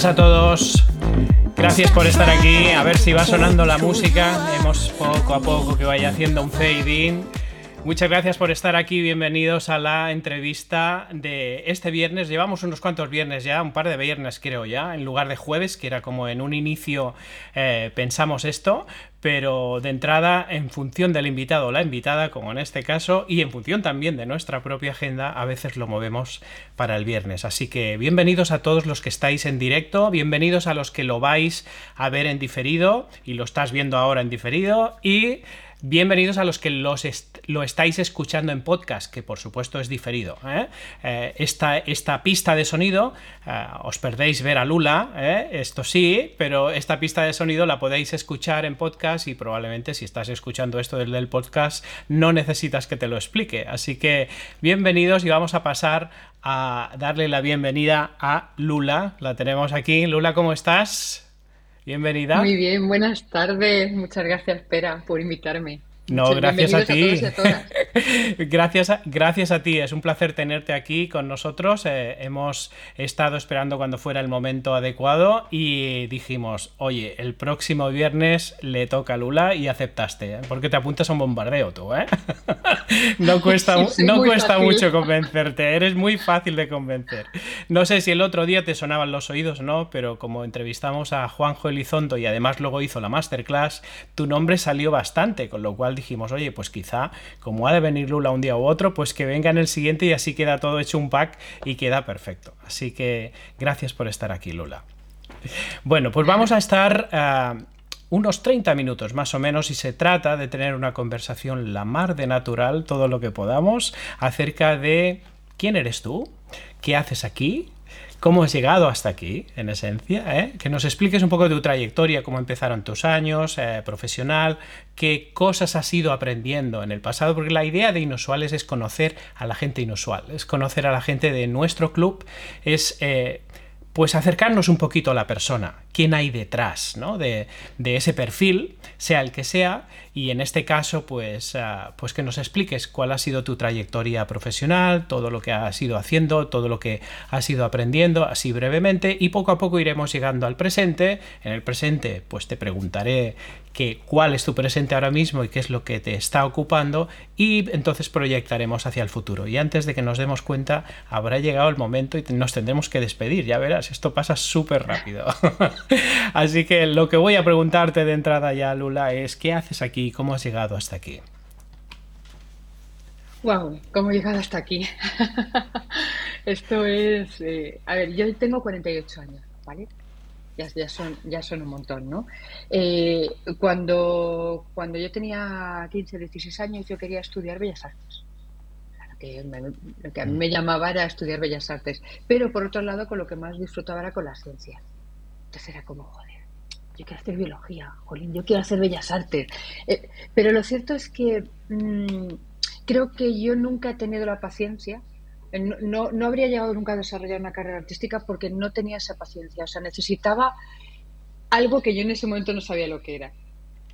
tardes a todos. Gracias por estar aquí. A ver si va sonando la música. Hemos poco a poco que vaya haciendo un fade in. Muchas gracias por estar aquí. Bienvenidos a la entrevista de este viernes. Llevamos unos cuantos viernes ya, un par de viernes creo ya, en lugar de jueves, que era como en un inicio eh, pensamos esto, pero de entrada, en función del invitado o la invitada, como en este caso, y en función también de nuestra propia agenda, a veces lo movemos para el viernes. Así que bienvenidos a todos los que estáis en directo, bienvenidos a los que lo vais a ver en diferido y lo estás viendo ahora en diferido y Bienvenidos a los que los lo estáis escuchando en podcast, que por supuesto es diferido. ¿eh? Eh, esta, pista de sonido, eh, os perdéis ver a Lula, esto sí, pero esta pista de sonido la podéis escuchar en podcast y probablemente si estás escuchando esto desde el podcast no necesitas que te lo explique. Así que bienvenidos y vamos a pasar a darle la bienvenida a Lula. La tenemos aquí. Lula, ¿cómo estás? Bienvenida. Muy bien, buenas tardes. Muchas gracias, Pera, por invitarme. No, gracias a ti. gracias, a, gracias a ti. Es un placer tenerte aquí con nosotros. Eh, hemos estado esperando cuando fuera el momento adecuado y dijimos, oye, el próximo viernes le toca a Lula y aceptaste, ¿eh? porque te apuntas a un bombardeo tú, ¿eh? no cuesta, no cuesta mucho convencerte, eres muy fácil de convencer. No sé si el otro día te sonaban los oídos o no, pero como entrevistamos a Juanjo Elizondo y además luego hizo la masterclass, tu nombre salió bastante, con lo cual dijimos, oye, pues quizá, como ha de venir Lula un día u otro, pues que venga en el siguiente y así queda todo hecho un pack y queda perfecto. Así que gracias por estar aquí, Lula. Bueno, pues vamos a estar uh, unos 30 minutos más o menos y se trata de tener una conversación la mar de natural, todo lo que podamos, acerca de quién eres tú, qué haces aquí, cómo has llegado hasta aquí, en esencia, ¿eh? que nos expliques un poco de tu trayectoria, cómo empezaron tus años, eh, profesional, qué cosas has ido aprendiendo en el pasado, porque la idea de Inusuales es conocer a la gente inusual, es conocer a la gente de nuestro club, es... Eh, pues acercarnos un poquito a la persona, quién hay detrás ¿no? de, de, ese perfil, sea el que sea, y en este caso, pues, ah, pues que nos expliques cuál ha sido tu trayectoria profesional, todo lo que has ido haciendo, todo lo que has ido aprendiendo, así brevemente, y poco a poco iremos llegando al presente. En el presente, pues te preguntaré que, cuál es tu presente ahora mismo y qué es lo que te está ocupando, y entonces proyectaremos hacia el futuro. Y antes de que nos demos cuenta, habrá llegado el momento y nos tendremos que despedir. Ya verás, esto pasa súper rápido. así que lo que voy a preguntarte de entrada ya, Lula, es ¿qué haces aquí? cómo has llegado hasta aquí. Wow, ¿cómo he llegado hasta aquí? Esto es, eh, a ver, yo tengo 48 años, ¿vale? Ya, ya, son, ya son un montón, ¿no? Eh, cuando, cuando yo tenía 15, 16 años, yo quería estudiar Bellas Artes. Lo que, lo que a mí me llamaba era estudiar Bellas Artes. Pero por otro lado, con lo que más disfrutaba era con la ciencia. Entonces era como, joder yo quiero hacer biología, jolín, yo quiero hacer bellas artes. Eh, pero lo cierto es que mm, creo que yo nunca he tenido la paciencia, eh, no, no, habría llegado nunca a desarrollar una carrera artística porque no tenía esa paciencia, o sea, necesitaba algo que yo en ese momento no sabía lo que era,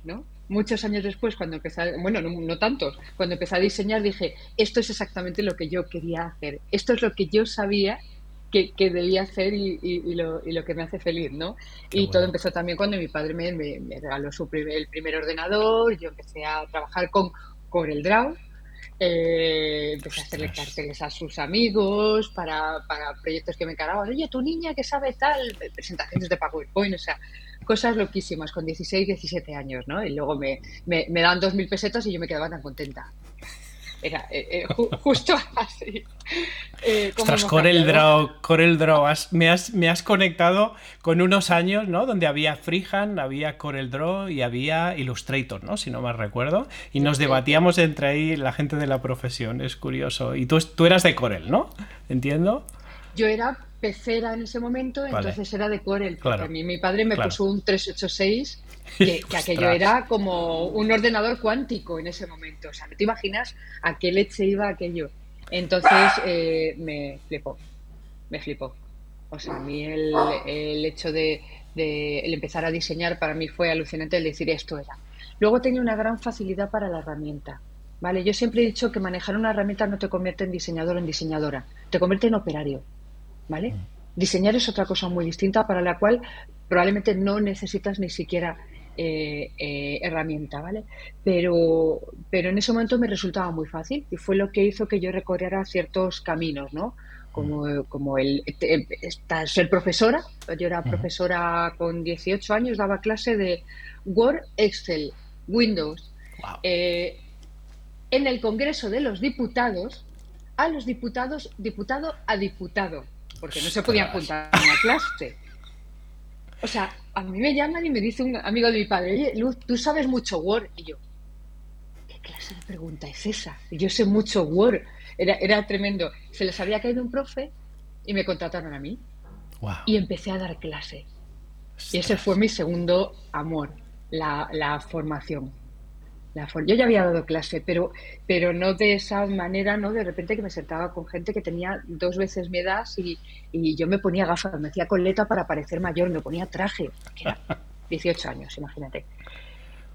¿no? Muchos años después, cuando empecé, a, bueno, no, no tantos, cuando empecé a diseñar dije, esto es exactamente lo que yo quería hacer, esto es lo que yo sabía que, debía hacer y, lo, que me hace feliz, ¿no? y todo empezó también cuando mi padre me, regaló su el primer ordenador, yo empecé a trabajar con CorelDRAW, eh, empecé a hacerle carteles a sus amigos para, proyectos que me encargaban. Oye, tu niña que sabe tal, presentaciones de PowerPoint, o sea, cosas loquísimas con 16, 17 años, ¿no? Y luego me, me, me daban 2.000 pesetas y yo me quedaba tan contenta. Era eh, eh, justo así. Eh, Ostras, Corel Draw, Corel Draw, me, has, me has conectado con unos años, ¿no? Donde había Freehand, había Corel Draw y había Illustrator, ¿no? Si no mal recuerdo. Y nos debatíamos entre ahí la gente de la profesión, es curioso. Y tú, tú eras de Corel, ¿no? ¿Entiendo? Yo era pecera en ese momento, entonces era de Corel. Porque a mí mi padre me puso un 386 que, aquello era como un ordenador cuántico en ese momento. O sea, no te imaginas a qué leche iba aquello. Entonces eh, me flipó, me flipó. O sea, a mí el, hecho de, el empezar a diseñar para mí fue alucinante el decir esto era. Luego tenía una gran facilidad para la herramienta. ¿vale? Yo siempre he dicho que manejar una herramienta no te convierte en diseñador o en diseñadora, te convierte en operario. ¿Vale? Mm. Diseñar es otra cosa muy distinta para la cual probablemente no necesitas ni siquiera eh, eh, herramienta, ¿vale? Pero, pero en ese momento me resultaba muy fácil y fue lo que hizo que yo recorriera ciertos caminos, ¿no? Como, como el, ser profesora, yo era profesora con 18 años, daba clase de Word, Excel, Windows. Eh, en el Congreso de los Diputados, a los diputados, diputado a diputado, porque no se podía apuntar a una clase. O sea, a mí me llaman y me dice un amigo de mi padre, oye, Luz, tú sabes mucho Word. Y yo, ¿qué clase de pregunta es esa? yo sé mucho Word. Era, era tremendo. Se les había caído un profe y me contrataron a mí. Y empecé a dar clase. Y ese fue mi segundo amor, la, la formación yo ya había dado clase, pero, pero no de esa manera, ¿no? De repente que me sentaba con gente que tenía dos veces mi edad y, y yo me ponía gafas, me hacía coleta para parecer mayor, me ponía traje, que era 18 años, imagínate.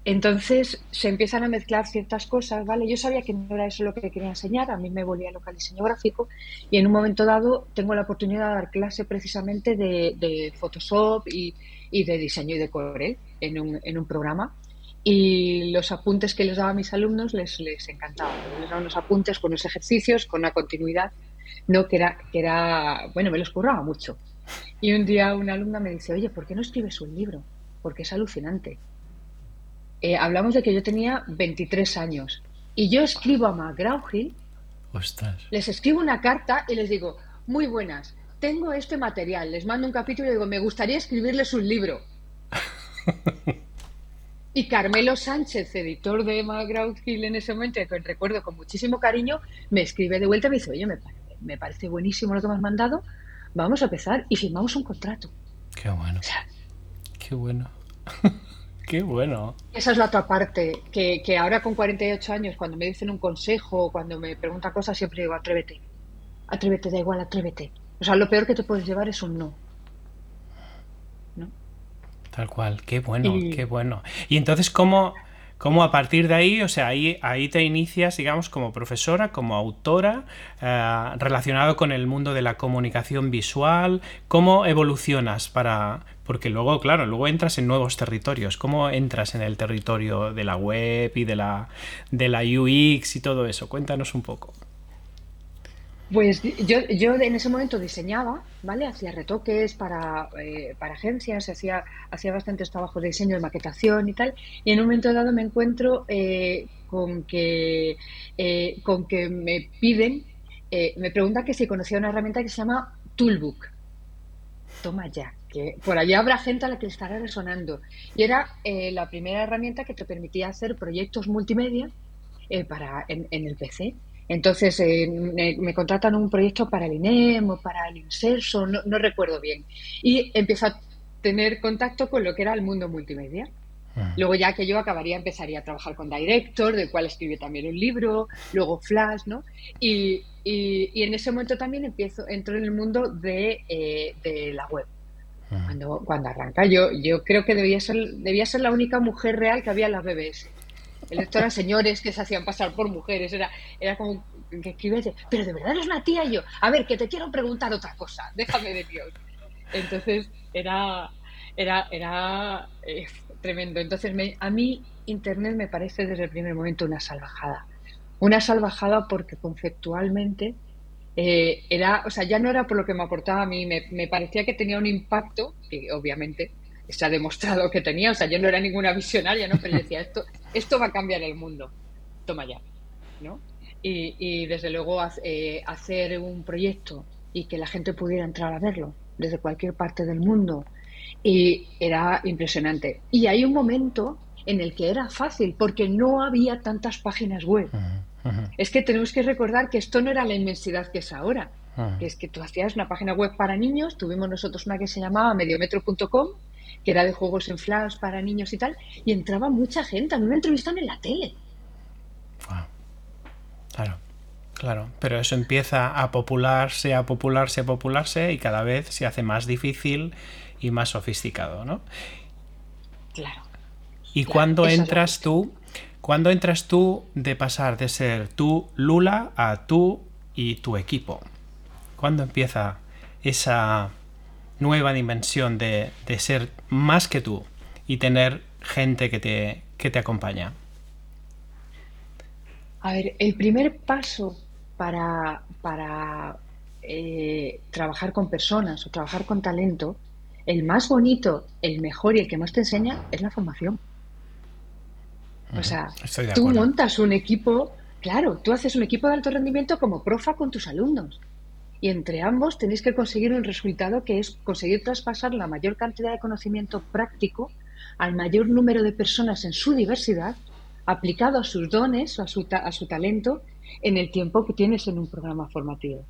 Entonces se empiezan a mezclar ciertas cosas, ¿vale? Yo sabía que no era eso lo que quería enseñar, a mí me volvía local diseño gráfico y en un momento dado tengo la oportunidad de dar clase precisamente de, de Photoshop y, y, de diseño y de Corel en un, en un programa y los apuntes que les daba a mis alumnos les, les encantaban. Les daban los apuntes con los ejercicios, con una continuidad, no que era, que era, bueno, me los curraba mucho. Y un día una alumna me dice, oye, ¿por qué no escribes un libro? Porque es alucinante. Eh, hablamos de que yo tenía 23 años y yo escribo a McGraw-Hill, les escribo una carta y les digo, muy buenas, tengo este material, les mando un capítulo y digo, me gustaría escribirles un libro. Y Carmelo Sánchez, editor de McGraw Hill en ese momento, que recuerdo con muchísimo cariño, me escribe de vuelta y me dice, oye, me, me parece buenísimo lo que me has mandado, vamos a empezar y firmamos un contrato. Qué bueno. Qué bueno. Qué bueno. Esa es la otra parte, que, que, ahora con 48 años, cuando me dicen un consejo, cuando me preguntan cosas, siempre digo, atrévete. Atrévete, da igual, atrévete. O sea, lo peor que te puedes llevar es un no. Tal cual, qué bueno, qué bueno. Y entonces, ¿cómo, ¿cómo, a partir de ahí, o sea, ahí, ahí te inicias, digamos, como profesora, como autora, eh, relacionado con el mundo de la comunicación visual? ¿Cómo evolucionas para...? Porque luego, claro, luego entras en nuevos territorios. ¿Cómo entras en el territorio de la web y de la, de la UX y todo eso? Cuéntanos un poco. Pues yo, yo en ese momento diseñaba, ¿vale? Hacía retoques para, eh, para agencias, hacía, hacía bastantes trabajos de diseño, de maquetación y tal, y en un momento dado me encuentro eh, con, que, eh, con que me piden, me preguntan que si conocía una herramienta que se llama Toolbook. Toma ya, que por allá habrá gente a la que le estará resonando. Y era la primera herramienta que te permitía hacer proyectos multimedia para, en el PC. Entonces eh, me, contratan un proyecto para el INEM o para el INSERSO, no, recuerdo bien. Y empiezo a tener contacto con lo que era el mundo multimedia. Ah. Luego ya que yo acabaría, empezaría a trabajar con Director, del cual escribí también un libro, luego Flash, ¿no? Y, y, en ese momento también empiezo, entro en el mundo de, eh, de la web. Ah. Cuando, cuando arranca, yo, yo creo que debía ser, debía ser la única mujer real que había en las BBS. El resto eran señores que se hacían pasar por mujeres. Era, era como que escribes, pero de verdad eres una tía. Yo, a ver, que te quiero preguntar otra cosa. Déjame de Dios. Entonces era, era, era eh, tremendo. Entonces a mí Internet me parece desde el primer momento una salvajada. Una salvajada porque conceptualmente eh, era, o sea, ya no era por lo que me aportaba a mí, me, me parecía que tenía un impacto, que obviamente se ha demostrado que tenía, o sea, yo no era ninguna visionaria, ¿no? Pero decía, esto, esto va a cambiar el mundo, toma ya, ¿no? Y, desde luego eh, hacer un proyecto y que la gente pudiera entrar a verlo desde cualquier parte del mundo y era impresionante. Y hay un momento en el que era fácil porque no había tantas páginas web. Es que tenemos que recordar que esto no era la inmensidad que es ahora. Que es que tú hacías una página web para niños, tuvimos nosotros una que se llamaba mediometro.com, que era de juegos en flash para niños y tal, y entraba mucha gente. A mí me entrevistan en la tele. Claro, claro. Pero eso empieza a popularse, a popularse, a popularse y cada vez se hace más difícil y más sofisticado, ¿no? Claro. ¿Y cuándo entras tú? ¿Cuándo entras tú de pasar de ser tú Lula a tú y tu equipo? ¿Cuándo empieza esa nueva dimensión de, ser más que tú y tener gente que te, que te acompaña? A ver, el primer paso para, para eh, trabajar con personas o trabajar con talento, el más bonito, el mejor y el que más te enseña es la formación. O sea, tú montas un equipo, claro, tú haces un equipo de alto rendimiento como profa con tus alumnos. Y entre ambos tenéis que conseguir un resultado que es conseguir traspasar la mayor cantidad de conocimiento práctico al mayor número de personas en su diversidad, aplicado a sus dones o a su, a su talento en el tiempo que tienes en un programa formativo.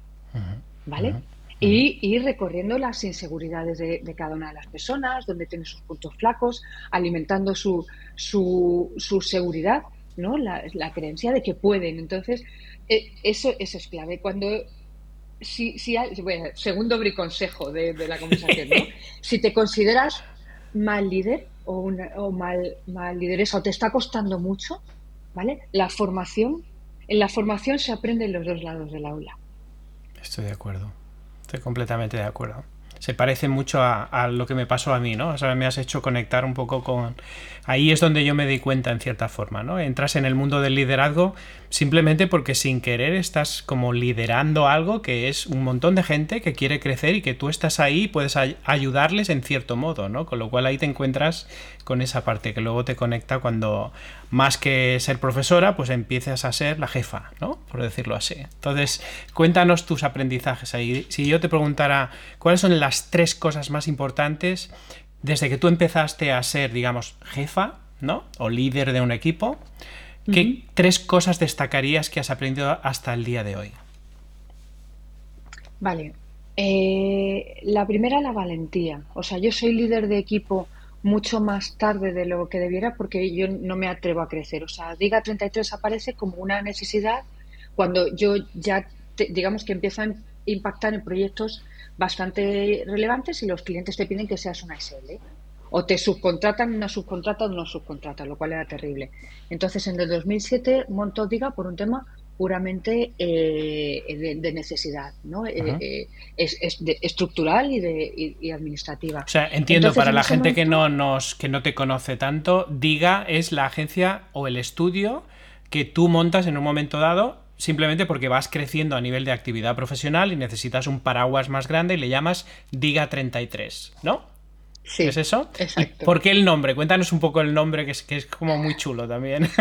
¿Vale? y ir recorriendo las inseguridades de, cada una de las personas, donde tiene sus puntos flacos, alimentando su, su, su seguridad, ¿no? La, creencia de que pueden. Entonces, eh, eso, eso es clave. Cuando si, si bueno, segundo briconsejo de, de la conversación, ¿no? si te consideras mal líder o, una, o mal, mal lideresa o te está costando mucho, ¿vale? La formación, en la formación se aprende en los dos lados del aula. Estoy de acuerdo. Estoy completamente de acuerdo. Se parece mucho a, lo que me pasó a mí, ¿no? O sea, me has hecho conectar un poco con... Ahí es donde yo me di cuenta en cierta forma, ¿no? Entras en el mundo del liderazgo simplemente porque sin querer estás como liderando algo que es un montón de gente que quiere crecer y que tú estás ahí y puedes ayudarles en cierto modo, ¿no? Con lo cual ahí te encuentras con esa parte que luego te conecta cuando más que ser profesora, pues empiezas a ser la jefa, ¿no? Por decirlo así. Entonces, cuéntanos tus aprendizajes ahí. Si yo te preguntara cuáles son las tres cosas más importantes desde que tú empezaste a ser, digamos, jefa, ¿no? O líder de un equipo, ¿qué tres cosas destacarías que has aprendido hasta el día de hoy? Vale. Eh, la primera, la valentía. O sea, yo soy líder de equipo mucho más tarde de lo que debiera porque yo no me atrevo a crecer. O sea, Diga 33 aparece como una necesidad cuando yo ya, digamos que empiezo a impactar en proyectos bastante relevantes y los clientes te piden que seas una SL. O te subcontratan una subcontrata o no subcontrata, lo cual era terrible. Entonces, en el 2007 monto Diga por un tema puramente eh, de, necesidad, ¿no? Eh, eh, es, estructural y, de, administrativa. O sea, entiendo, para la gente que, no nos, que no te conoce tanto, Diga es la agencia o el estudio que tú montas en un momento dado simplemente porque vas creciendo a nivel de actividad profesional y necesitas un paraguas más grande y le llamas Diga 33, ¿no? Sí, ¿Es eso? Exacto. ¿Por qué el nombre? Cuéntanos un poco el nombre, que es, que es como muy chulo también.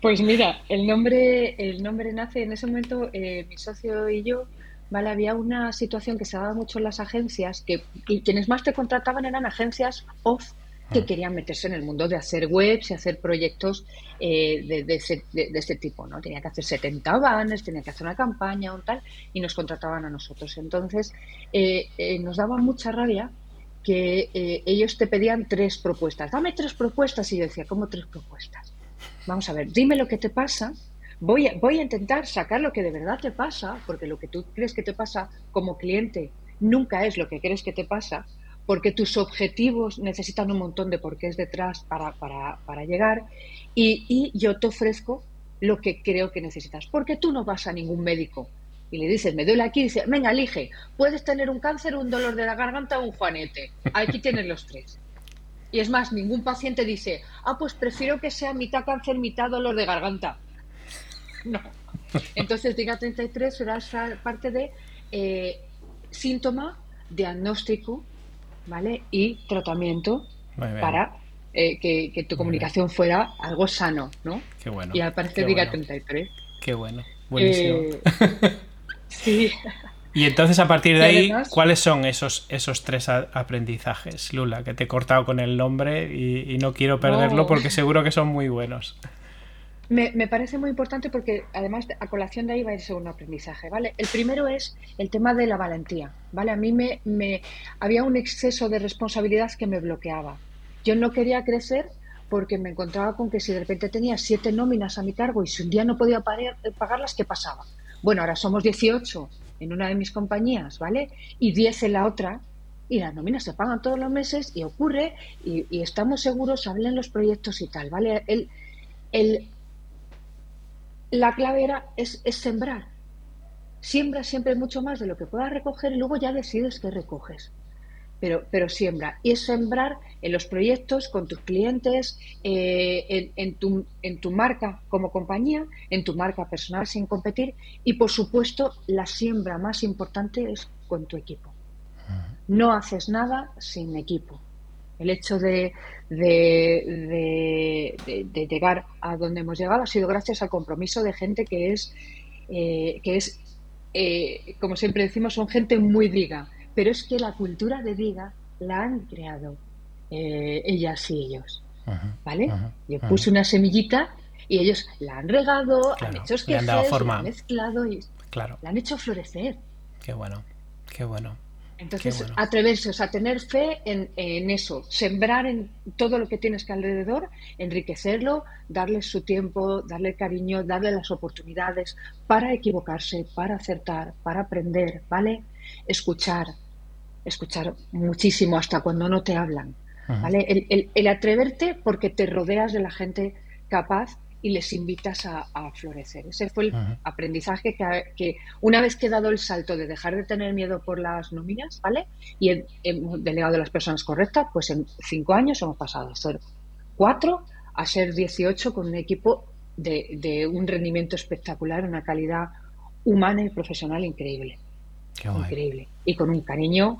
Pues mira, el nombre, el nombre nace en ese momento, eh, mi socio y yo, ¿vale? Había una situación que se daba mucho en las agencias, que y quienes más te contrataban eran agencias off que ah. querían meterse en el mundo de hacer webs y hacer proyectos eh, de, de, este tipo, ¿no? Tenía que hacer 70 banners, tenía que hacer una campaña o tal, y nos contrataban a nosotros. Entonces, eh, nos daba mucha rabia que ellos te pedían tres propuestas. Dame tres propuestas. Y yo decía, ¿cómo tres propuestas? vamos a ver, dime lo que te pasa, voy a, voy a intentar sacar lo que de verdad te pasa, porque lo que tú crees que te pasa como cliente nunca es lo que crees que te pasa, porque tus objetivos necesitan un montón de porqués detrás para, para, para llegar, y, yo te ofrezco lo que creo que necesitas, porque tú no vas a ningún médico y le dices, me duele aquí, y dice, venga, elige, puedes tener un cáncer, un dolor de la garganta o un juanete. Aquí tienes los tres. Y es más, ningún paciente dice, ah, pues prefiero que sea mitad cáncer, mitad dolor de garganta. No. Entonces, diga 33 será esa parte de eh, síntoma, diagnóstico, ¿vale? Y tratamiento para eh, que, tu comunicación fuera algo sano, ¿no? Qué bueno. Y aparece Diga 33. Qué bueno. Buenísimo. Eh, sí. Y entonces a partir de ahí, ¿cuáles son esos, esos tres aprendizajes, Lula? Que te he cortado con el nombre y, no quiero perderlo porque seguro que son muy buenos. Me, parece muy importante porque además a colación de ahí va el segundo aprendizaje, ¿vale? El primero es el tema de la valentía, ¿vale? A mí me, me había un exceso de responsabilidad que me bloqueaba. Yo no quería crecer porque me encontraba con que si de repente tenía siete nóminas a mi cargo y si un día no podía pagarlas, ¿qué pasaba? Bueno, ahora somos 18 en una de mis compañías, ¿vale? Y 10 en la otra, y las nóminas se pagan todos los meses y ocurre y, estamos seguros, hablen los proyectos y tal, ¿vale? El, la clave era, es, sembrar. siembra siempre mucho más de lo que puedas recoger y luego ya decides qué recoges. Pero, pero siembra. Y es sembrar en los proyectos, con tus clientes, eh, en, tu, en tu marca como compañía, en tu marca personal sin competir. Y por supuesto, la siembra más importante es con tu equipo. No haces nada sin equipo. El hecho de, de, llegar a donde hemos llegado ha sido gracias al compromiso de gente que es, eh, que es eh, como siempre decimos, son gente muy diga, pero es que la cultura de diga la han creado eh, ellas y ellos. ¿Vale? Yo puse una semillita y ellos la han regado, han hecho que han, han mezclado y claro. la han hecho florecer. Qué bueno, qué bueno. Entonces, atreverse, o sea, tener fe en, eso, sembrar en todo lo que tienes que alrededor, enriquecerlo, darle su tiempo, darle cariño, darle las oportunidades para equivocarse, para acertar, para aprender, ¿vale? Escuchar, escuchar muchísimo hasta cuando no te hablan, ¿vale? El, el atreverte porque te rodeas de la gente capaz y les invitas a, florecer. Ese fue el aprendizaje que, una vez que he dado el salto de dejar de tener miedo por las nóminas, ¿vale? Y hemos delegado a las personas correctas, pues en cinco años hemos pasado de ser cuatro a ser 18 con un equipo de, un rendimiento espectacular, una calidad humana y profesional increíble. increíble. Y con un cariño.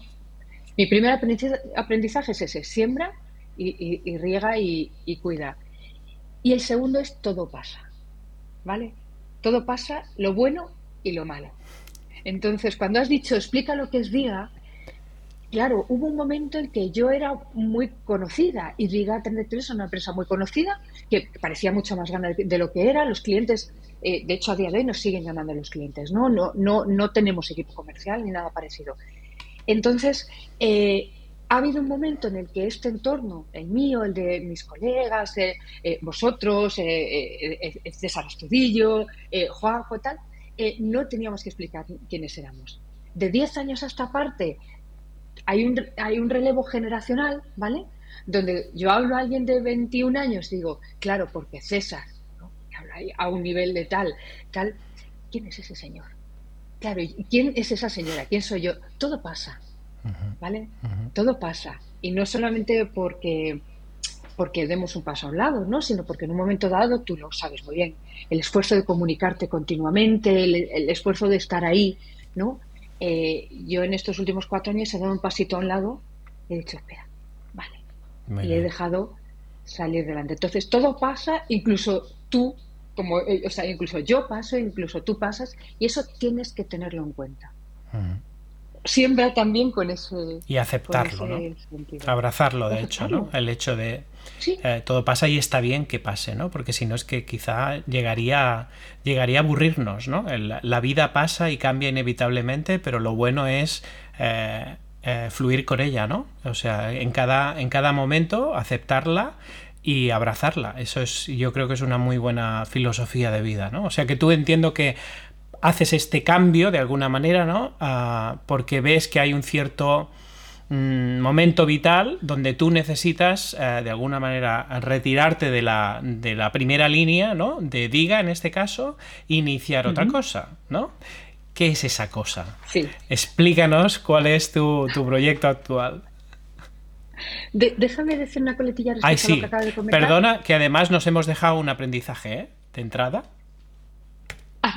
Mi primer aprendizaje es ese, siembra y, riega y cuida. Y el segundo es todo pasa, ¿vale? Todo pasa, lo bueno y lo malo. Entonces, cuando has dicho explica lo que es Diga, claro, hubo un momento en que yo era muy conocida y Diga 33 es una empresa muy conocida que parecía mucho más grande de lo que era. Los clientes, eh, de hecho, a día de hoy nos siguen llamando los clientes, ¿no? No, no, no tenemos equipo comercial ni nada parecido. Entonces, eh, ha habido un momento en el que este entorno, el mío, el de mis colegas, eh, eh, vosotros, César Estudillo, Juanjo, tal, no teníamos que explicar quiénes éramos. De 10 años a esta parte hay un, hay un relevo generacional, ¿vale? Donde yo hablo a alguien de 21 años, digo, claro, porque César, ¿no? a un nivel de tal, tal, ¿quién es ese señor? Claro, ¿quién es esa señora? ¿Quién soy yo? Todo pasa. ¿vale? Todo pasa. Y no solamente porque, porque demos un paso a un lado, ¿no? Sino porque en un momento dado, tú lo sabes muy bien, el esfuerzo de comunicarte continuamente, el, esfuerzo de estar ahí, ¿no? Eh, yo en estos últimos cuatro años he dado un pasito a un lado y he dicho, espera, vale. y he dejado salir delante. Entonces, todo pasa, incluso tú, como, eh, o sea, incluso yo paso, incluso tú pasas, y eso tienes que tenerlo en cuenta. Siembra también con ese y aceptarlo ¿no? abrazarlo de hecho no el hecho de eh, todo pasa y está bien que pase no porque si no es que quizá llegaría llegaría a aburrirnos no la vida pasa y cambia inevitablemente pero lo bueno es eh, eh, fluir con ella no o sea en cada en cada momento aceptarla y abrazarla. Eso es, yo creo que es una muy buena filosofía de vida, ¿no? O sea que tú entiendo que haces este cambio de alguna manera, ¿no? Ah, porque ves que hay un cierto mm, momento vital donde tú necesitas eh, de alguna manera retirarte de la, de la, primera línea, ¿no? De diga en este caso, iniciar otra cosa, ¿no? ¿Qué es esa cosa? Sí. Explícanos cuál es tu, proyecto actual. Déjame decir una coletilla respecto a lo que acabas de comentar. Perdona, que además nos hemos dejado un aprendizaje ¿eh? de entrada.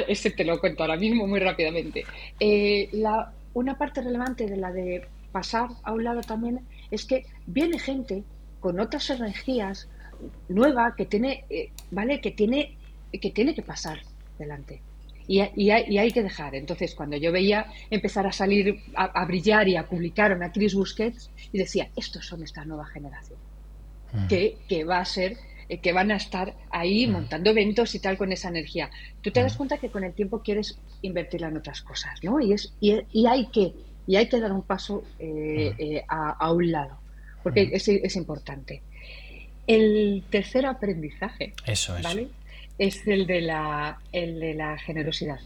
ese te lo cuento ahora mismo muy rápidamente. Eh, la, una parte relevante de la de pasar a un lado también es que viene gente con otras energías nueva que tiene, eh, ¿vale? Que tiene, que tiene que pasar delante. Y, hay, que dejar. Entonces, cuando yo veía empezar a salir, a, brillar y a publicar a Chris Busquets, y decía, estos son esta nueva generación, que, que va a ser eh, que van a estar ahí montando eventos y tal con esa energía. Tú te das cuenta que con el tiempo quieres invertirla en otras cosas, ¿no? Y, es, y, hay, que, y hay que dar un paso eh, eh, a, un lado, porque es, es, importante. El tercer aprendizaje Eso es. Es el de, la, el de la generosidad.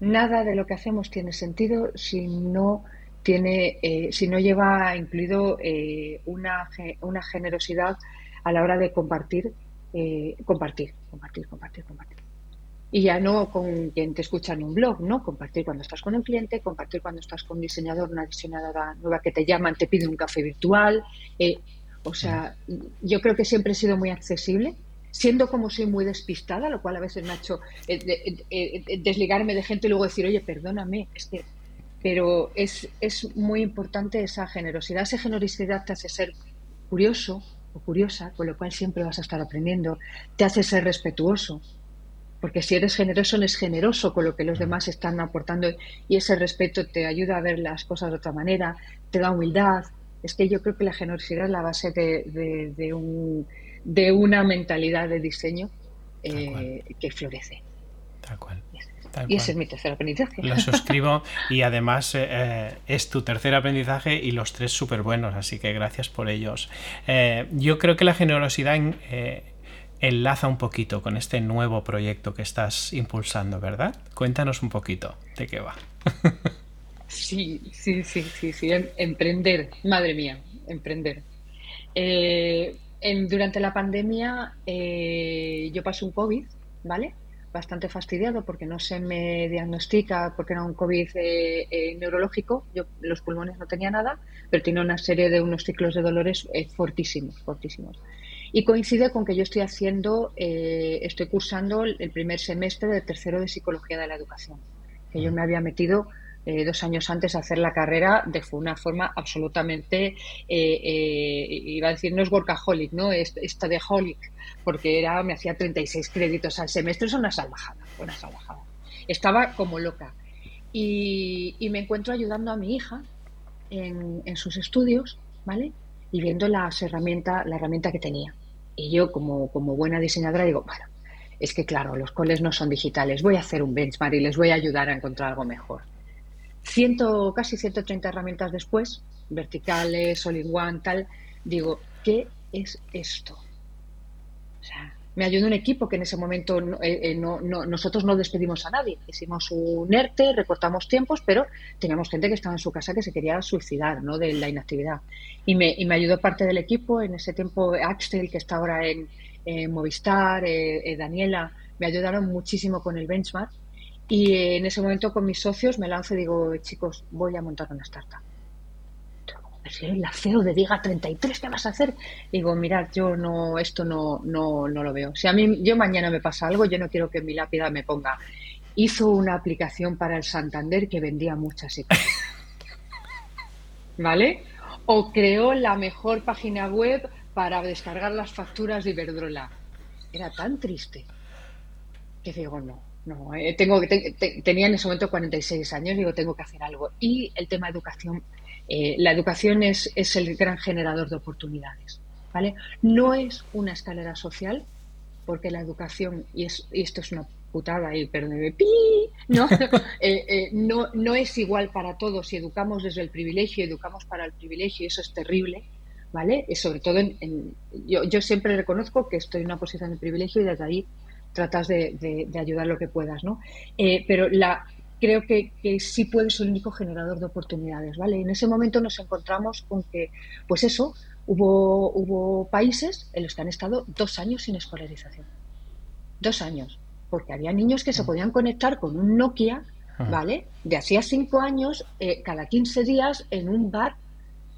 Nada de lo que hacemos tiene sentido si no tiene, si no lleva incluido una, una generosidad a la hora de compartir, eh, compartir, compartir, compartir, compartir. y ya no con quien te escucha en un blog, ¿no? Compartir cuando estás con un cliente, compartir cuando estás con un diseñador, una diseñadora nueva que te llaman, te pide un café virtual. Eh, o sea, yo creo que siempre he sido muy accesible, siendo como soy muy despistada, lo cual a veces me ha hecho eh, eh, desligarme de gente y luego decir, oye, perdóname, es que... Pero es, es muy importante esa generosidad. Esa generosidad te hace ser curioso o curiosa, con lo cual siempre vas a estar aprendiendo. Te hace ser respetuoso, porque si eres generoso, eres generoso con lo que los demás están aportando y ese respeto te ayuda a ver las cosas de otra manera, te da humildad. Es que yo creo que la generosidad es la base de, de, un, de una mentalidad de diseño eh, que florece. Tal cual. y ese es mi tercer aprendizaje. Lo suscribo y además eh, eh, es tu tercer aprendizaje y los tres súper buenos, así que gracias por ellos. yo creo que la generosidad en, enlaza un poquito con este nuevo proyecto que estás impulsando, ¿verdad? Cuéntanos un poquito de qué va. Sí, sí, sí, sí, sí. Em, emprender, madre mía, emprender. Eh, durante la pandemia eh, yo pasé un COVID, ¿vale? Bastante fastidiado porque no se me diagnostica, porque era un COVID eh, neurológico. Yo los pulmones no tenía nada, pero tenía una serie de unos ciclos de dolores fortísimos, fortísimos. Y coincide con que yo estoy haciendo, eh, estoy cursando el primer semestre de tercero de Psicología de la Educación, que yo me había metido eh, dos años antes a hacer la carrera de una forma absolutamente, eh, iba a decir, no es workaholic, ¿no? Es studyholic, porque era, me hacía 36 créditos al semestre, es una salvajada, una salvajada. Estaba como loca. Y, me encuentro ayudando a mi hija en, en sus estudios, ¿vale? y viendo las herramientas, la herramienta que tenía. Y yo, como, como buena diseñadora, digo, bueno, es que claro, los coles no son digitales, voy a hacer un benchmark y les voy a ayudar a encontrar algo mejor. Ciento, casi 130 herramientas después, verticales, all-in-one, tal, digo, ¿qué es esto? O sea, me ayudó un equipo que en ese momento eh, eh, no, nosotros no despedimos a nadie. Hicimos un ERTE, recortamos tiempos, pero teníamos gente que estaba en su casa que se quería suicidar ¿no? de la inactividad. Y me, y me ayudó parte del equipo, en ese tiempo Axel, que está ahora en, Movistar, eh, Daniela, me ayudaron muchísimo con el benchmark. Y en ese momento con mis socios me lanzo y digo, chicos, voy a montar una startup la CEO de Diga 33, ¿qué vas a hacer? Digo, mirad, yo no, esto no, no, no lo veo. Si a mí, yo mañana me pasa algo, yo no quiero que mi lápida me ponga. Hizo una aplicación para el Santander que vendía muchas ¿Vale? O creó la mejor página web para descargar las facturas de Iberdrola. Era tan triste que digo, no, no, eh, tengo, tenía en ese momento 46 años, digo, tengo que hacer algo. Y el tema de educación eh, la educación es, es, el gran generador de oportunidades. ¿vale? No es una escalera social, porque la educación, y, esto es una putada y perdóneme, ¿no? Eh, ¿no? no, es igual para todos. Si educamos desde el privilegio, educamos para el privilegio, y eso es terrible. ¿Vale? Y sobre todo, en, yo, yo, siempre reconozco que estoy en una posición de privilegio y desde ahí tratas de, de, de ayudar lo que puedas, ¿no? pero la, creo que, sí puede ser el único generador de oportunidades, ¿vale? En ese momento nos encontramos con que, pues eso, hubo, hubo países en los que han estado dos años sin escolarización. Dos años. Porque había niños que se mm. podían conectar con un Nokia, ¿vale? De hacía cinco años, eh, cada 15 días en un bar,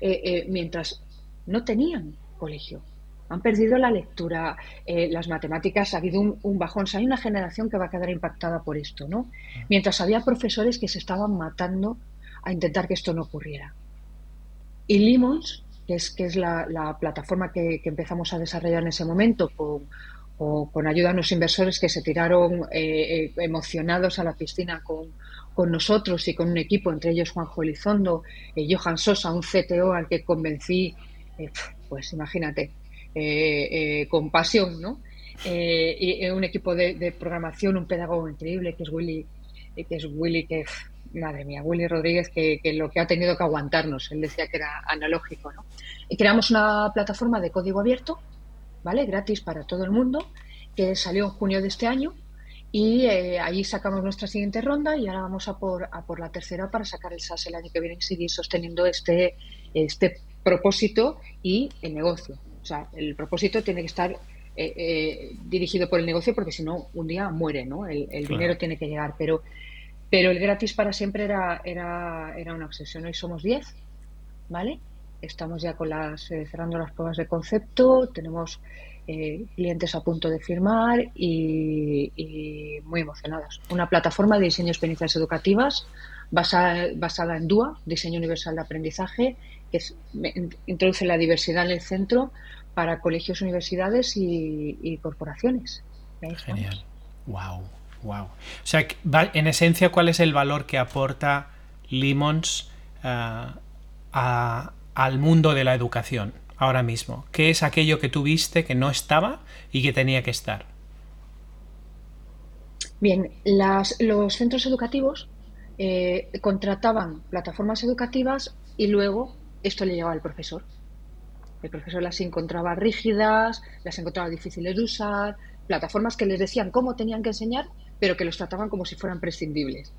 eh, eh, mientras no tenían colegio han perdido la lectura, eh, las matemáticas, ha habido un, bajón. hay una generación que va a quedar impactada por esto, ¿no? Mientras había profesores que se estaban matando a intentar que esto no ocurriera. Y Limons, que es, que es la, plataforma que, empezamos a desarrollar en ese momento con, con ayuda de unos inversores que se tiraron eh, eh, emocionados a la piscina con, con, nosotros y con un equipo, entre ellos Juanjo Elizondo, Johan Sosa, un CTO al que convencí, pues imagínate, eh, eh, con pasión, ¿no? Eh, y un equipo de, programación, un pedagogo increíble que es Willy, que es Willy, que madre mía, Willy Rodríguez, que, lo que ha tenido que aguantarnos, él decía que era analógico, ¿no? Y creamos una plataforma de código abierto, ¿vale? Gratis para todo el mundo, que salió en junio de este año y ahí sacamos nuestra siguiente ronda y ahora vamos a por, a por la tercera para sacar el SAS el año que viene y seguir sosteniendo este, este propósito y el negocio. Sea, el propósito tiene que estar eh, eh, dirigido por el negocio, porque si no, un día muere, ¿no? El, dinero tiene que llegar, pero, pero el gratis para siempre era, era, era una obsesión. Hoy somos 10, ¿vale? Estamos ya con las, eh, cerrando las pruebas de concepto, tenemos clientes a punto de firmar y, muy emocionados. Una plataforma de diseño de experiencias educativas basada, basada en DUA, Diseño Universal de Aprendizaje, que introduce la diversidad en el centro para colegios, universidades y, corporaciones. Genial. Wow, wow. O sea, en esencia, ¿cuál es el valor que aporta Limons eh, al mundo de la educación ahora mismo? ¿Qué es aquello que tú viste que no estaba y que tenía que estar? Bien, los centros educativos eh, contrataban plataformas educativas y luego esto le llegaba al profesor. El profesor las encontraba rígidas, las encontraba difíciles de usar, plataformas que les decían cómo tenían que enseñar, pero que los trataban como si fueran prescindibles.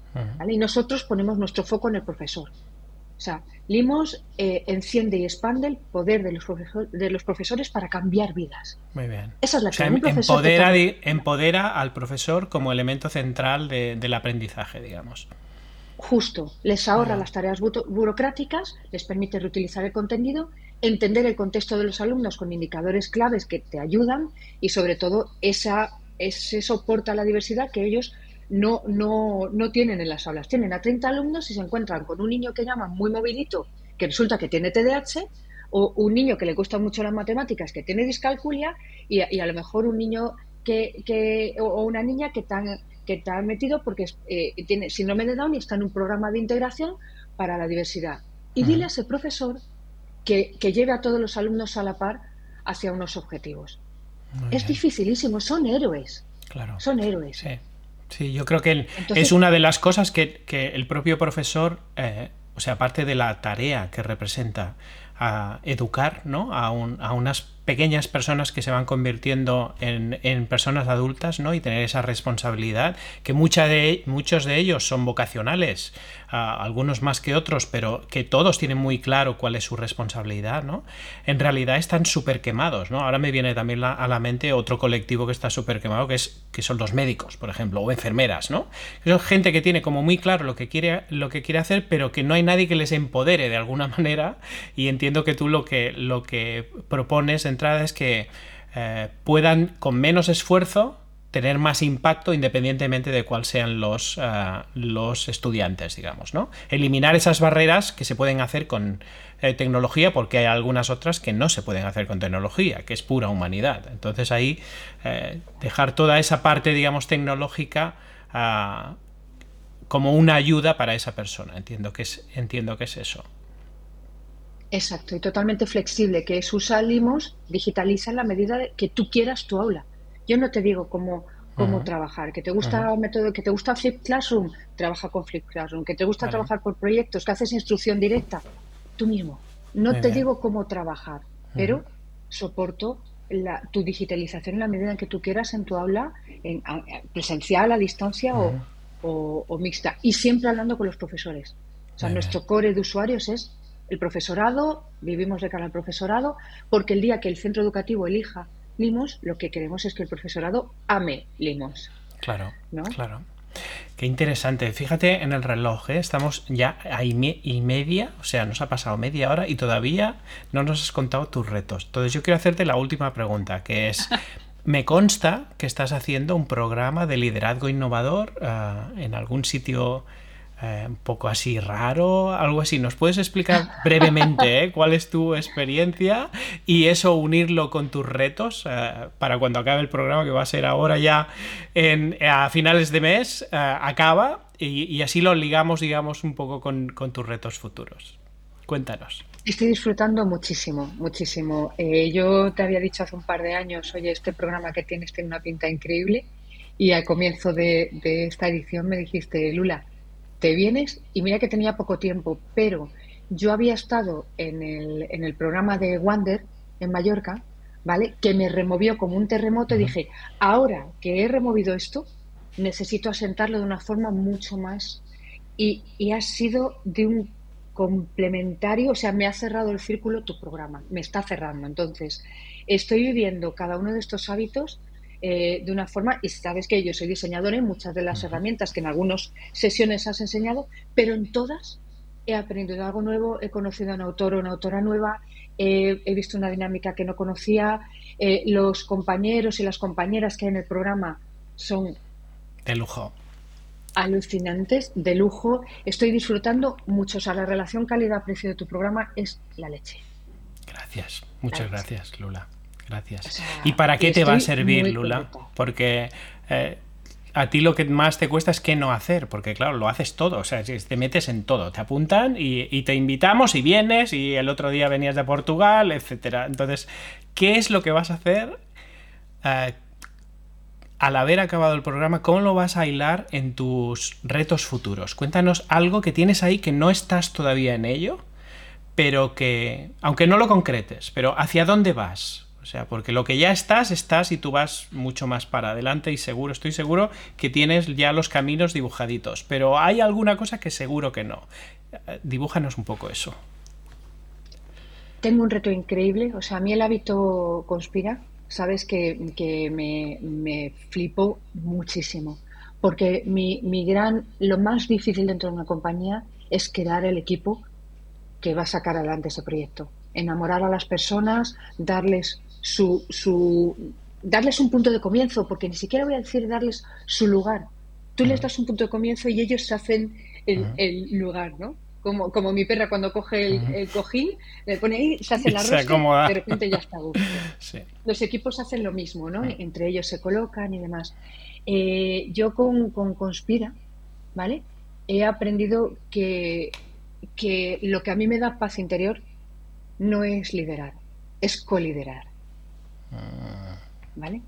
Y nosotros ponemos nuestro foco en el profesor. O sea, Limos eh, enciende y expande el poder de los, de los profesores para cambiar vidas. Muy bien. Esa es la o empodera, empodera, al profesor como elemento central del aprendizaje, digamos. Justo, les ahorra las tareas burocráticas, les permite reutilizar el contenido entender el contexto de los alumnos con indicadores claves que te ayudan y sobre todo esa, ese soporte a la diversidad que ellos no, no, no tienen en las aulas. Tienen a 30 alumnos y se encuentran con un niño que llaman muy movilito, que resulta que tiene TDAH, o un niño que le cuesta mucho las matemáticas, que tiene discalculia, y, a lo mejor un niño que, que o una niña que tan que está metido porque eh, tiene síndrome de Down y está en un programa de integración para la diversidad. Y dile a ese profesor que, lleve a todos los alumnos a la par hacia unos objetivos. es dificilísimo, son héroes. Claro. Son héroes. Sí. yo creo que es una de las cosas que, el propio profesor, eh, o sea, aparte de la tarea que representa a educar ¿no? a, a unas pequeñas personas que se van convirtiendo en, en, personas adultas ¿no? y tener esa responsabilidad, que mucha de, muchos de ellos son vocacionales, algunos más que otros, pero que todos tienen muy claro cuál es su responsabilidad, ¿no? en realidad están súper quemados. ¿no? Ahora me viene también a la mente otro colectivo que está súper quemado, que, es, que son los médicos, por ejemplo, o enfermeras. ¿no? Son gente que tiene como muy claro lo que, quiere, lo que quiere hacer, pero que no hay nadie que les empodere de alguna manera y entiendo que tú lo que, lo que propones es que eh, puedan con menos esfuerzo tener más impacto independientemente de cuáles sean los, eh, los estudiantes, digamos, ¿no? Eliminar esas barreras que se pueden hacer con eh, tecnología porque hay algunas otras que no se pueden hacer con tecnología, que es pura humanidad. Entonces ahí dejar toda esa parte, digamos, tecnológica como una ayuda para esa persona. Entiendo que es, entiendo que es eso. Exacto, y totalmente flexible, que es usar Limos, digitaliza en la medida que tú quieras tu aula. Yo no te digo cómo, cómo trabajar, que te gusta método, que te gusta Flip Classroom, trabaja con Flip Classroom, que te gusta trabajar por proyectos, que haces instrucción directa, tú mismo. No te digo cómo trabajar, pero soporto la, tu digitalización en la medida en que tú quieras en tu aula, en, presencial, a distancia o, o, mixta, y siempre hablando con los profesores. O sea, nuestro core de usuarios es el profesorado, vivimos de cara al profesorado, porque el día que el centro educativo elija Limos, lo que queremos es que el profesorado ame Limos. Claro, claro. Qué interesante. Fíjate en el reloj, ¿eh? estamos ya a y media, o sea, nos ha pasado media hora y todavía no nos has contado tus retos. Entonces yo quiero hacerte la última pregunta, que es, me consta que estás haciendo un programa de liderazgo innovador ah, en algún sitio eh, un poco así raro, algo así. ¿Nos puedes explicar brevemente eh, cuál es tu experiencia y eso unirlo con tus retos eh, para cuando acabe el programa, que va a ser ahora ya en, a finales de mes, acaba y, así lo ligamos, digamos, un poco con, tus retos futuros? Cuéntanos. Estoy disfrutando muchísimo, muchísimo. yo te había dicho hace un par de años, oye, este programa que tienes tiene una pinta increíble y al comienzo de esta edición me dijiste, Lula, te vienes y mira que tenía poco tiempo, pero yo había estado en el, en el programa de Wander en Mallorca, ¿vale? Que me removió como un terremoto y dije, ahora que he removido esto, necesito asentarlo de una forma mucho más. Y, y ha sido de un complementario, o sea, me ha cerrado el círculo tu programa, me está cerrando. Entonces, estoy viviendo cada uno de estos hábitos eh, de una forma, y sabes que yo soy diseñadora en muchas de las herramientas que en algunas sesiones has enseñado, pero en todas he aprendido algo nuevo, he conocido a un autor o una autora nueva, he visto una dinámica que no conocía, eh, los compañeros y las compañeras que hay en el programa son... De lujo. Alucinantes, de lujo. Estoy disfrutando mucho. O sea, la relación calidad-precio de tu programa es la leche. Gracias, muchas gracias, Lula. Gracias. ¿Y para qué te va a servir, Lula? Porque eh, a ti lo que más te cuesta es qué no hacer, porque claro, lo haces todo, o sea, te metes en todo, te apuntan y, te invitamos y vienes y el otro día venías de Portugal, etcétera. Entonces, ¿qué es lo que vas a hacer eh, al haber acabado el programa? ¿Cómo lo vas a hilar en tus retos futuros? Cuéntanos algo que tienes ahí que no estás todavía en ello, pero que, aunque no lo concretes, pero ¿hacia dónde vas? O sea, porque lo que ya estás, estás y tú vas mucho más para adelante y seguro, estoy seguro que tienes ya los caminos dibujaditos. Pero hay alguna cosa que seguro que no. Eh, dibújanos un poco eso. Tengo un reto increíble. O sea, a mí el hábito conspira. Sabes que, me, me flipo muchísimo. Porque mi, mi gran, lo más difícil dentro de una compañía es crear el equipo que va a sacar adelante ese proyecto enamorar a las personas, darles su, su, darles un punto de comienzo, porque ni siquiera voy a decir darles su lugar. Tú les das un punto de comienzo y ellos se hacen el, lugar, ¿no? Como, como mi perra cuando coge el, cojín, le pone ahí, se hace la rosca, de repente ya está a gusto. Los equipos hacen lo mismo, ¿no? Entre ellos se colocan y demás. Eh, yo con, con Conspira, ¿vale? He aprendido que, que lo que a mí me da paz interior no es liderar, es coliderar. ¿Vale?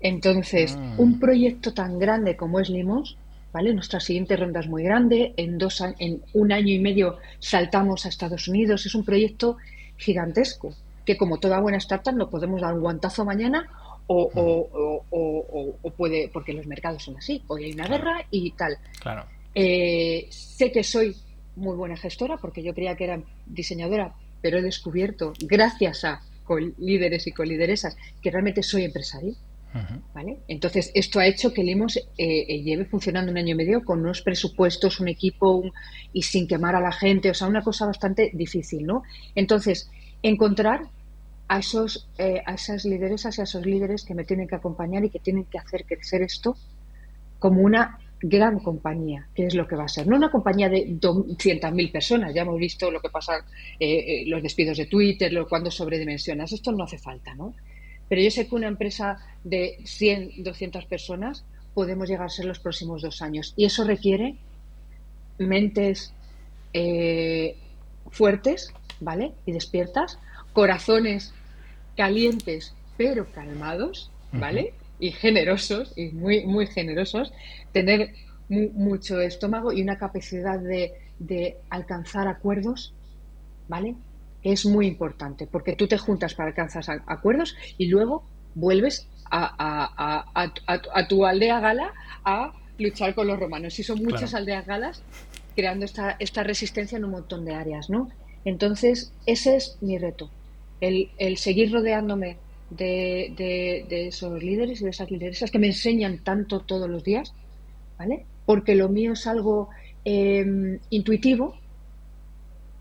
Entonces, ah. un proyecto tan grande como es Limos, ¿vale? Nuestra siguiente ronda es muy grande, en, dos, en un año y medio saltamos a Estados Unidos, es un proyecto gigantesco, que como toda buena startup no podemos dar un guantazo mañana o, o, puede, porque los mercados son así, hoy hay una guerra y tal. Claro. Eh, sé que soy muy buena gestora porque yo creía que era diseñadora, pero he descubierto, gracias a líderes y colideresas, que realmente soy empresario. ¿Vale? Entonces, esto ha hecho que Limos eh, eh, lleve funcionando un año y medio con unos presupuestos, un equipo y sin quemar a la gente, o sea, una cosa bastante difícil, ¿no? Entonces, encontrar a, esos, eh, a esas lideresas y a esos líderes que me tienen que acompañar y que tienen que hacer crecer esto como una gran compañía, que es lo que va a ser. No una compañía de 200.000 personas, ya hemos visto lo que pasa, eh, eh, los despidos de Twitter, lo, cuando sobredimensionas, esto no hace falta, ¿no? Pero yo sé que una empresa de 100, 200 personas podemos llegar a ser los próximos dos años y eso requiere mentes eh, fuertes, ¿vale? Y despiertas, corazones calientes pero calmados, ¿vale? Y generosos, y muy, muy generosos, tener mucho estómago y una capacidad de, de, alcanzar acuerdos, ¿vale? Es muy importante, porque tú te juntas para alcanzar acuerdos y luego vuelves a, a, tu aldea gala a luchar con los romanos. Y son muchas aldeas galas creando esta, esta resistencia en un montón de áreas, ¿no? Entonces, ese es mi reto, el, el seguir rodeándome de, esos líderes y de esas lideresas que me enseñan tanto todos los días, ¿vale? Porque lo mío es algo em, intuitivo.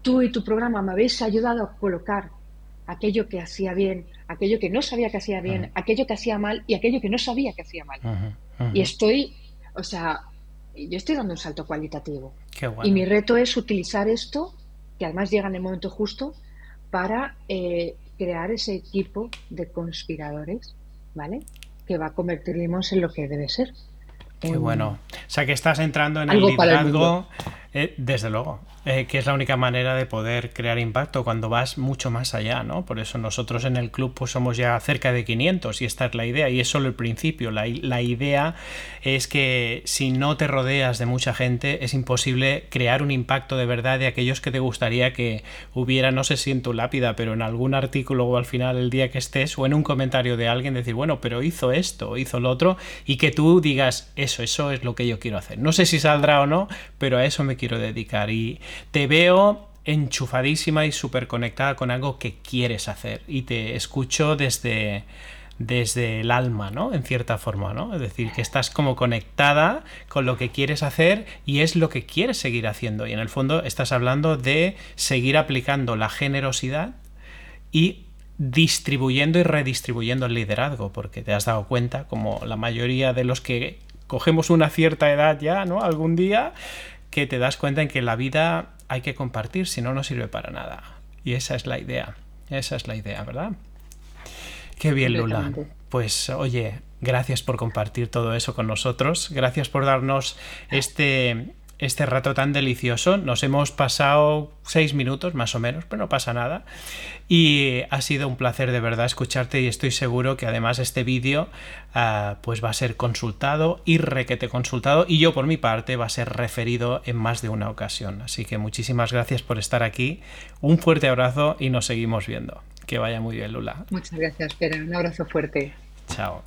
Tú y tu programa me habéis ayudado a colocar aquello que hacía bien, aquello que no sabía que hacía bien, aquello que hacía mal y aquello que no sabía que hacía mal. Y estoy, o sea, yo estoy dando un salto cualitativo. Y mi reto es utilizar esto, que además llega en el momento justo, para eh, crear ese equipo de conspiradores, ¿vale? Que va a convertir Limos en lo que debe ser. Qué bueno. O sea que estás entrando en el liderazgo, eh, desde luego, eh, que es la única manera de poder crear impacto cuando vas mucho más allá, ¿no? Por eso nosotros en el club pues somos ya cerca de 500 y esta es la idea y es solo el principio. La, la idea es que si no te rodeas de mucha gente es imposible crear un impacto de verdad de aquellos que te gustaría que hubiera, no sé si en tu lápida, pero en algún artículo o al final el día que estés o en un comentario de alguien decir, bueno, pero hizo esto, hizo lo otro y que tú digas, eso, eso es lo que yo quiero hacer. No sé si saldrá o no, pero a eso me quiero dedicar y te veo enchufadísima y súper conectada con algo que quieres hacer. Y te escucho desde, desde el alma, ¿no? En cierta forma, ¿no? Es decir, que estás como conectada con lo que quieres hacer y es lo que quieres seguir haciendo. Y en el fondo estás hablando de seguir aplicando la generosidad y distribuyendo y redistribuyendo el liderazgo, porque te has dado cuenta, como la mayoría de los que cogemos una cierta edad ya, ¿no? Algún día, que te das cuenta en que la vida hay que compartir, si no, no sirve para nada. Y esa es la idea, esa es la idea, ¿verdad? Qué bien, Lula. Pues oye, gracias por compartir todo eso con nosotros. Gracias por darnos este, este rato tan delicioso. Nos hemos pasado seis minutos más o menos, pero no pasa nada. Y ha sido un placer de verdad escucharte y estoy seguro que además este vídeo ah, pues va a ser consultado y requete consultado y yo por mi parte va a ser referido en más de una ocasión. Así que muchísimas gracias por estar aquí. Un fuerte abrazo y nos seguimos viendo. Que vaya muy bien, Lula. Muchas gracias, Pera. Un abrazo fuerte. Chao.